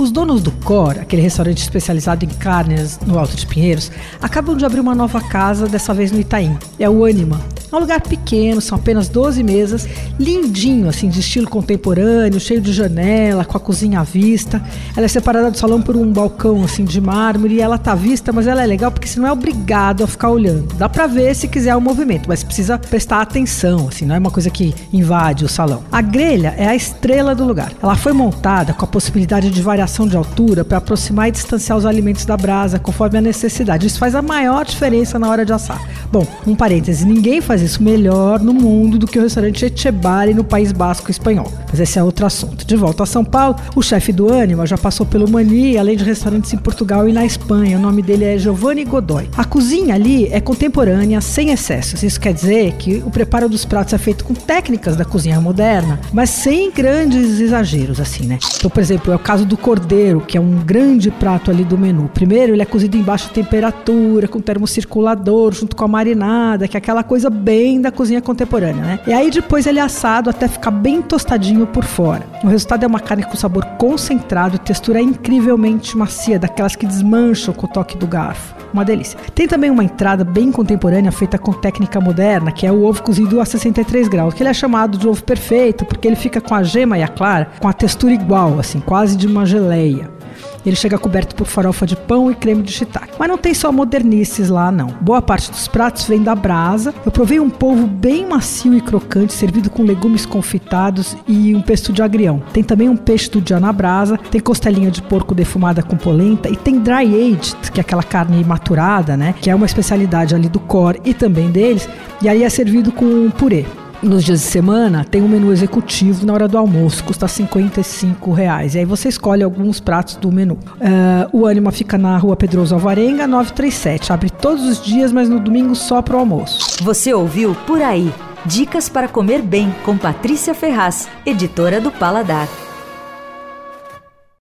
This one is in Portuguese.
Os donos do Cor, aquele restaurante especializado em carnes no Alto de Pinheiros, acabam de abrir uma nova casa, dessa vez no Itaim. É o Anima. É um lugar pequeno, são apenas 12 mesas, lindinho, assim, de estilo contemporâneo, cheio de janela, com a cozinha à vista. Ela é separada do salão por um balcão, assim, de mármore, e ela tá à vista, mas ela é legal porque você não é obrigado a ficar olhando. Dá pra ver se quiser o movimento, mas precisa prestar atenção, assim, não é uma coisa que invade o salão. A grelha é a estrela do lugar. Ela foi montada com a possibilidade de de altura para aproximar e distanciar os alimentos da brasa, conforme a necessidade. Isso faz a maior diferença na hora de assar. Bom, um parêntese, ninguém faz isso melhor no mundo do que o restaurante Etchebari no País Basco espanhol. Mas esse é outro assunto. De volta a São Paulo, o chefe do Anima já passou pelo Mani, além de restaurantes em Portugal e na Espanha. O nome dele é Giovanni Godoy. A cozinha ali é contemporânea, sem excessos. Isso quer dizer que o preparo dos pratos é feito com técnicas da cozinha moderna, mas sem grandes exageros, assim, né? Então, por exemplo, é o caso do cordeiro, que é um grande prato ali do menu. Primeiro, ele é cozido em baixa temperatura, com termocirculador, junto com a marinada, que é aquela coisa bem da cozinha contemporânea, né? E aí depois ele é assado até ficar bem tostadinho por fora. O resultado é uma carne com sabor concentrado e textura incrivelmente macia, daquelas que desmancham com o toque do garfo. Uma delícia. Tem também uma entrada bem contemporânea feita com técnica moderna, que é o ovo cozido a 63 graus, que ele é chamado de ovo perfeito porque ele fica com a gema e a clara com a textura igual, assim, quase de uma geleia. Ele chega coberto por farofa de pão e creme de shiitake. Mas não tem só modernices lá, não. Boa parte dos pratos vem da brasa. Eu provei um polvo bem macio e crocante, servido com legumes confitados e um pesto de agrião. Tem também um peixe do dia na brasa, tem costelinha de porco defumada com polenta e tem dry aged, que é aquela carne maturada, né? Que é uma especialidade ali do core e também deles. E aí é servido com um purê. Nos dias de semana tem um menu executivo na hora do almoço, custa 55 reais. E aí você escolhe alguns pratos do menu. Uh, o Anima fica na rua Pedroso Alvarenga, 937. Abre todos os dias, mas no domingo só para o almoço. Você ouviu Por Aí. Dicas para comer bem com Patrícia Ferraz, editora do Paladar.